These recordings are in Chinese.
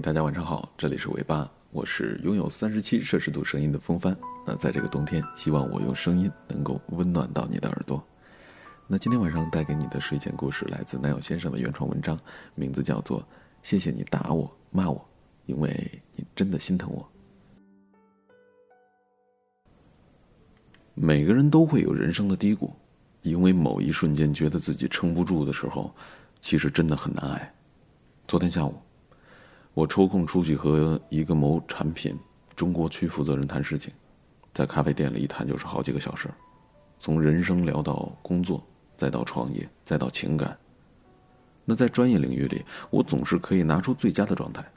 大家晚上好，这里是尾巴，我是拥有三十七摄氏度声音的风帆。那在这个冬天，希望我用声音能够温暖到你的耳朵。那今天晚上带给你的睡前故事来自南友先生的原创文章，名字叫做《谢谢你打我骂我，因为你真的心疼我》。每个人都会有人生的低谷，因为某一瞬间觉得自己撑不住的时候，其实真的很难挨。昨天下午，我抽空出去和一个某产品中国区负责人谈事情，在咖啡店里一谈就是好几个小时，从人生聊到工作。再到创业，再到情感。那在专业领域里，我总是可以拿出最佳的状态，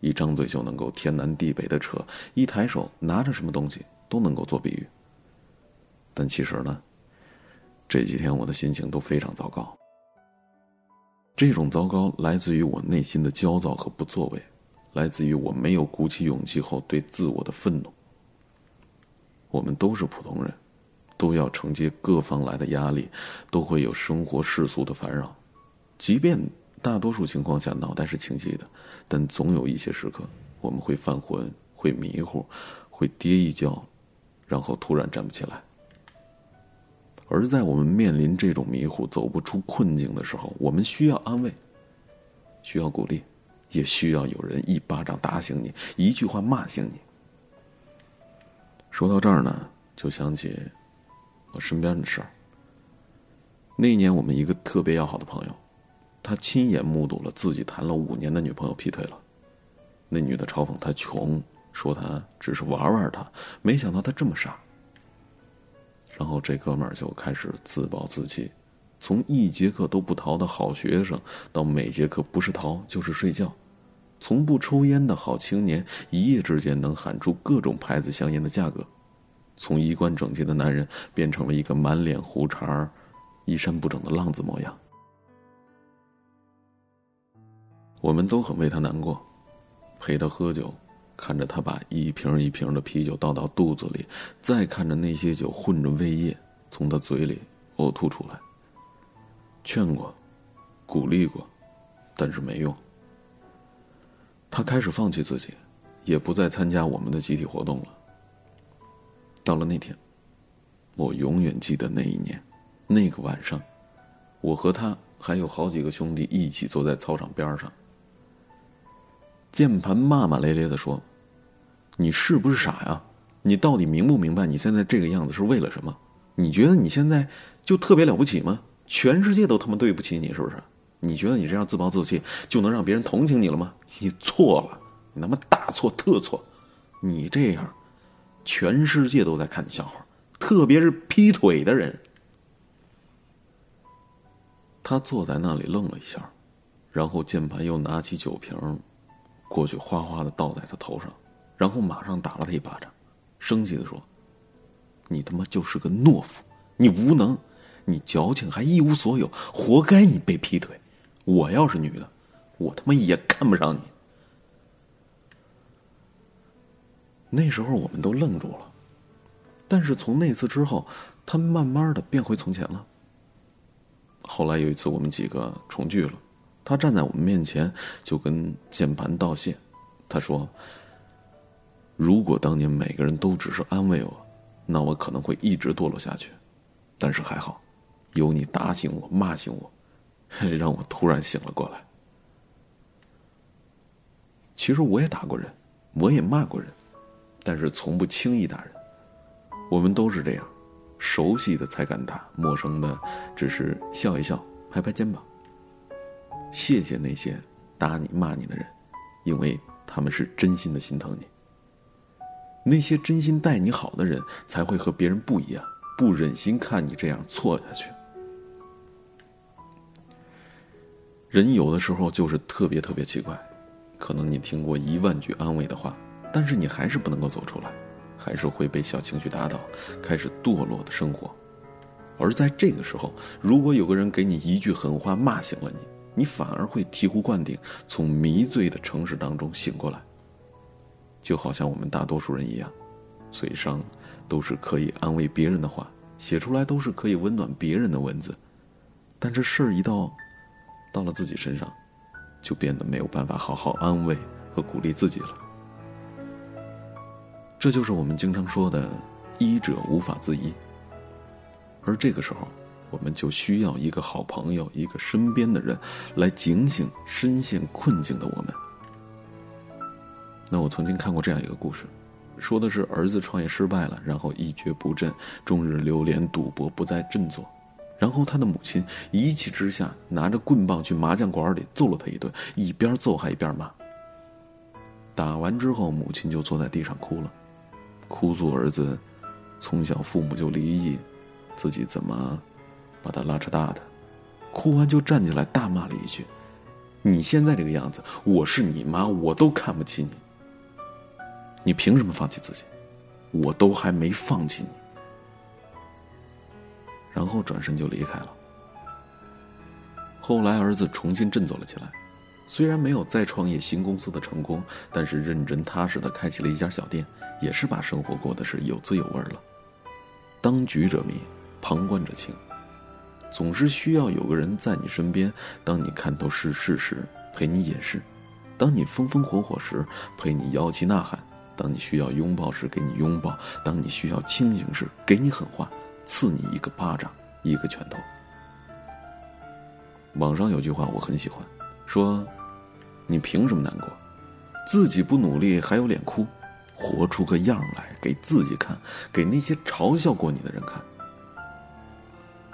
一张嘴就能够天南地北的扯，一抬手拿着什么东西都能够做比喻。但其实呢，这几天我的心情都非常糟糕。这种糟糕来自于我内心的焦躁和不作为，来自于我没有鼓起勇气后对自我的愤怒。我们都是普通人。都要承接各方来的压力，都会有生活世俗的烦扰。即便大多数情况下脑袋是清晰的，但总有一些时刻我们会犯浑、会迷糊、会跌一跤，然后突然站不起来。而在我们面临这种迷糊、走不出困境的时候，我们需要安慰，需要鼓励，也需要有人一巴掌打醒你，一句话骂醒你。说到这儿呢，就想起。我身边的事儿。那一年，我们一个特别要好的朋友，他亲眼目睹了自己谈了五年的女朋友劈腿了。那女的嘲讽他穷，说他只是玩玩他，没想到他这么傻。然后这哥们儿就开始自暴自弃，从一节课都不逃的好学生，到每节课不是逃就是睡觉；从不抽烟的好青年，一夜之间能喊出各种牌子香烟的价格。从衣冠整洁的男人变成了一个满脸胡茬、衣衫不整的浪子模样。我们都很为他难过，陪他喝酒，看着他把一瓶一瓶的啤酒倒到肚子里，再看着那些酒混着胃液从他嘴里呕吐出来。劝过，鼓励过，但是没用。他开始放弃自己，也不再参加我们的集体活动了。到了那天，我永远记得那一年，那个晚上，我和他还有好几个兄弟一起坐在操场边上。键盘骂骂咧咧的说：“你是不是傻呀？你到底明不明白你现在这个样子是为了什么？你觉得你现在就特别了不起吗？全世界都他妈对不起你，是不是？你觉得你这样自暴自弃就能让别人同情你了吗？你错了，你他妈大错特错！你这样。”全世界都在看你笑话，特别是劈腿的人。他坐在那里愣了一下，然后键盘又拿起酒瓶，过去哗哗的倒在他头上，然后马上打了他一巴掌，生气的说：“你他妈就是个懦夫，你无能，你矫情还一无所有，活该你被劈腿。我要是女的，我他妈也看不上你。”那时候我们都愣住了，但是从那次之后，他慢慢的变回从前了。后来有一次我们几个重聚了，他站在我们面前就跟键盘道谢，他说：“如果当年每个人都只是安慰我，那我可能会一直堕落下去。但是还好，有你打醒我、骂醒我，让我突然醒了过来。其实我也打过人，我也骂过人。”但是从不轻易打人，我们都是这样，熟悉的才敢打，陌生的只是笑一笑，拍拍肩膀。谢谢那些打你骂你的人，因为他们是真心的心疼你。那些真心待你好的人，才会和别人不一样，不忍心看你这样错下去。人有的时候就是特别特别奇怪，可能你听过一万句安慰的话。但是你还是不能够走出来，还是会被小情绪打倒，开始堕落的生活。而在这个时候，如果有个人给你一句狠话骂醒了你，你反而会醍醐灌顶，从迷醉的城市当中醒过来。就好像我们大多数人一样，嘴上都是可以安慰别人的话，写出来都是可以温暖别人的文字，但这事儿一到，到了自己身上，就变得没有办法好好安慰。和鼓励自己了。这就是我们经常说的“医者无法自医”，而这个时候，我们就需要一个好朋友，一个身边的人，来警醒深陷困境的我们。那我曾经看过这样一个故事，说的是儿子创业失败了，然后一蹶不振，终日流连赌博，不再振作。然后他的母亲一气之下，拿着棍棒去麻将馆里揍了他一顿，一边揍还一边骂。打完之后，母亲就坐在地上哭了。哭诉儿子，从小父母就离异，自己怎么把他拉扯大的？哭完就站起来大骂了一句：“你现在这个样子，我是你妈，我都看不起你。你凭什么放弃自己？我都还没放弃你。”然后转身就离开了。后来儿子重新振作了起来。虽然没有再创业新公司的成功，但是认真踏实的开起了一家小店，也是把生活过得是有滋有味了。当局者迷，旁观者清，总是需要有个人在你身边，当你看透世事时陪你掩饰，当你风风火火时陪你摇旗呐喊，当你需要拥抱时给你拥抱，当你需要清醒时给你狠话，赐你一个巴掌，一个拳头。网上有句话我很喜欢，说。你凭什么难过？自己不努力还有脸哭？活出个样来给自己看，给那些嘲笑过你的人看。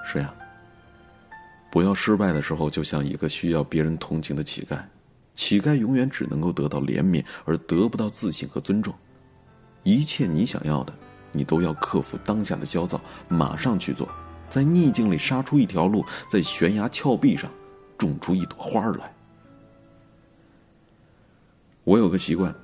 是呀，不要失败的时候就像一个需要别人同情的乞丐，乞丐永远只能够得到怜悯，而得不到自信和尊重。一切你想要的，你都要克服当下的焦躁，马上去做，在逆境里杀出一条路，在悬崖峭壁上种出一朵花来。我有个习惯，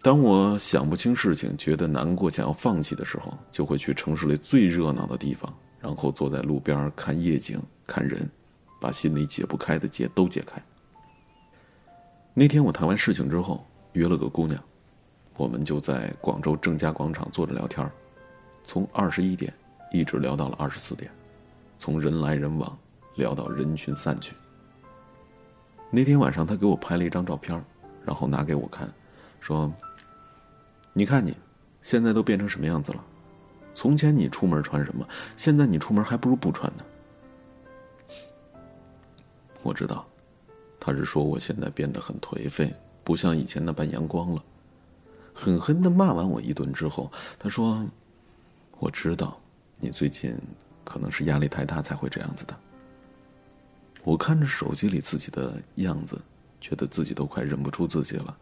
当我想不清事情、觉得难过、想要放弃的时候，就会去城市里最热闹的地方，然后坐在路边看夜景、看人，把心里解不开的结都解开。那天我谈完事情之后，约了个姑娘，我们就在广州正佳广场坐着聊天从二十一点一直聊到了二十四点，从人来人往聊到人群散去。那天晚上，她给我拍了一张照片然后拿给我看，说：“你看你，现在都变成什么样子了？从前你出门穿什么？现在你出门还不如不穿呢。”我知道，他是说我现在变得很颓废，不像以前那般阳光了。狠狠的骂完我一顿之后，他说：“我知道，你最近可能是压力太大才会这样子的。”我看着手机里自己的样子。觉得自己都快忍不住自己了，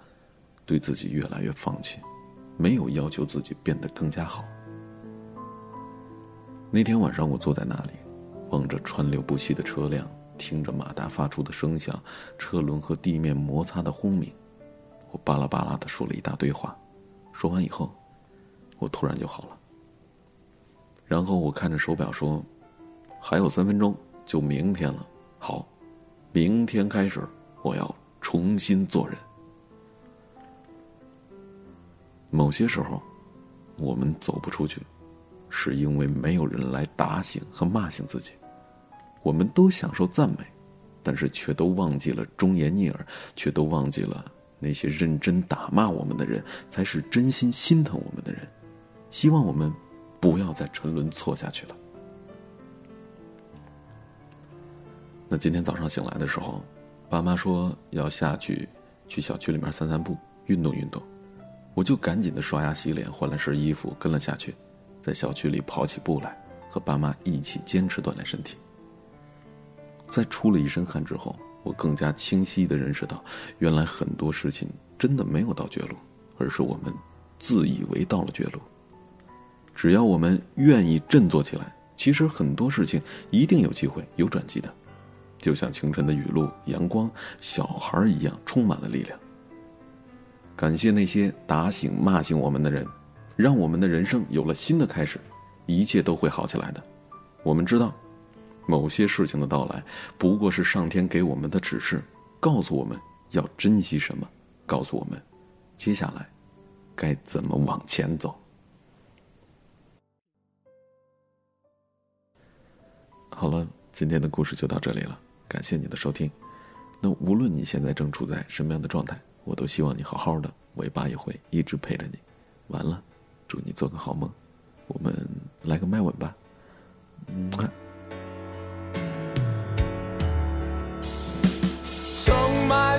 对自己越来越放弃，没有要求自己变得更加好。那天晚上，我坐在那里，望着川流不息的车辆，听着马达发出的声响，车轮和地面摩擦的轰鸣，我巴拉巴拉的说了一大堆话。说完以后，我突然就好了。然后我看着手表说：“还有三分钟就明天了。”好，明天开始我要。重新做人。某些时候，我们走不出去，是因为没有人来打醒和骂醒自己。我们都享受赞美，但是却都忘记了忠言逆耳，却都忘记了那些认真打骂我们的人才是真心心疼我们的人。希望我们不要再沉沦错下去了。那今天早上醒来的时候。爸妈说要下去，去小区里面散散步，运动运动，我就赶紧的刷牙洗脸，换了身衣服，跟了下去，在小区里跑起步来，和爸妈一起坚持锻炼身体。在出了一身汗之后，我更加清晰的认识到，原来很多事情真的没有到绝路，而是我们自以为到了绝路。只要我们愿意振作起来，其实很多事情一定有机会有转机的。就像清晨的雨露、阳光、小孩一样，充满了力量。感谢那些打醒、骂醒我们的人，让我们的人生有了新的开始一切都会好起来的。我们知道某些事情的到来不过是上天给我们的指示告诉我们要珍惜什么告诉我们接下来该怎么往前走。好了今天的故事就到这里了感谢你的收听。那无论你现在正处在什么样的状态我都希望你好好的尾巴也会一直陪着你。完了。祝你做个好梦，我们来个麦吻吧，嗯。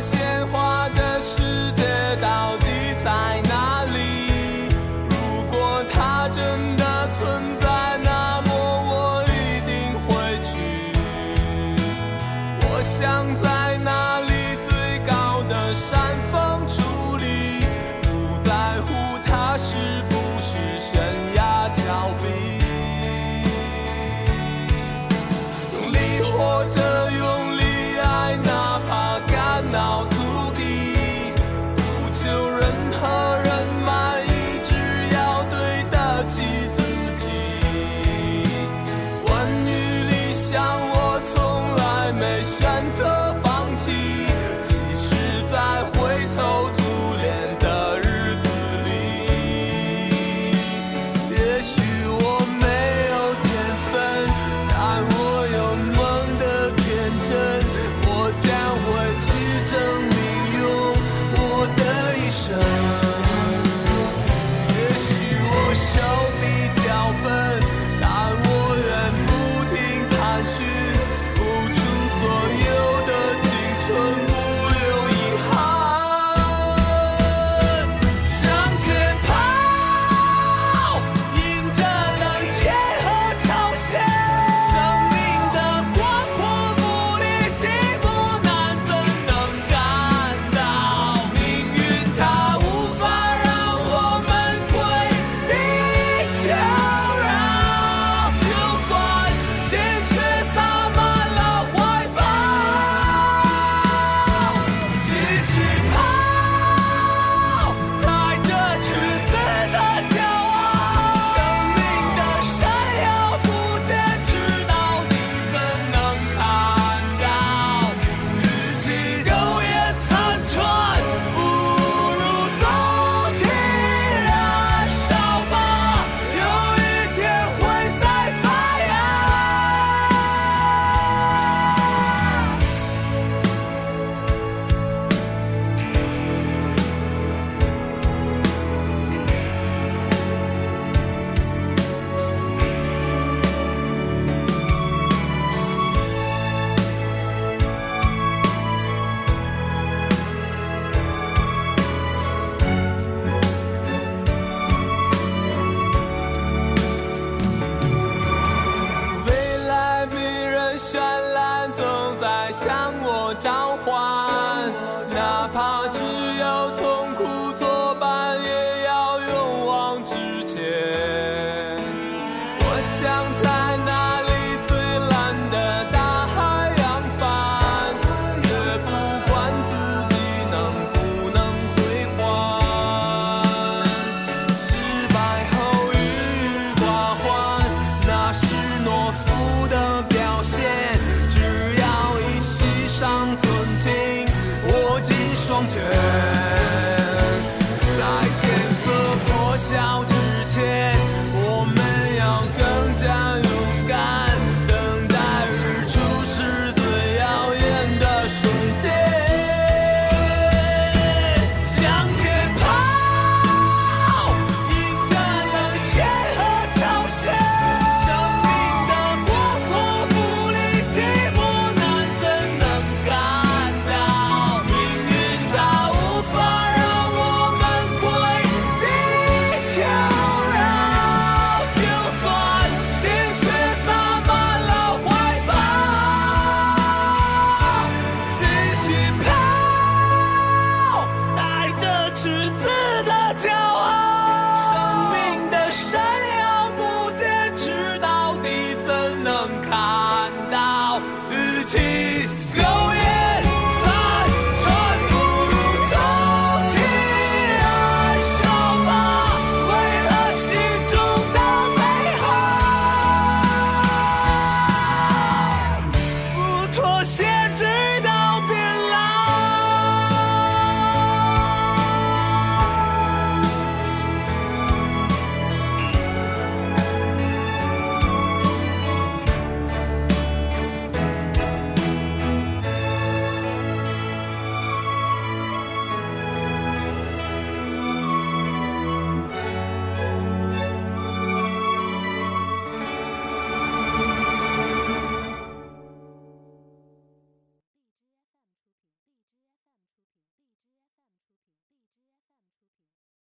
鲜花。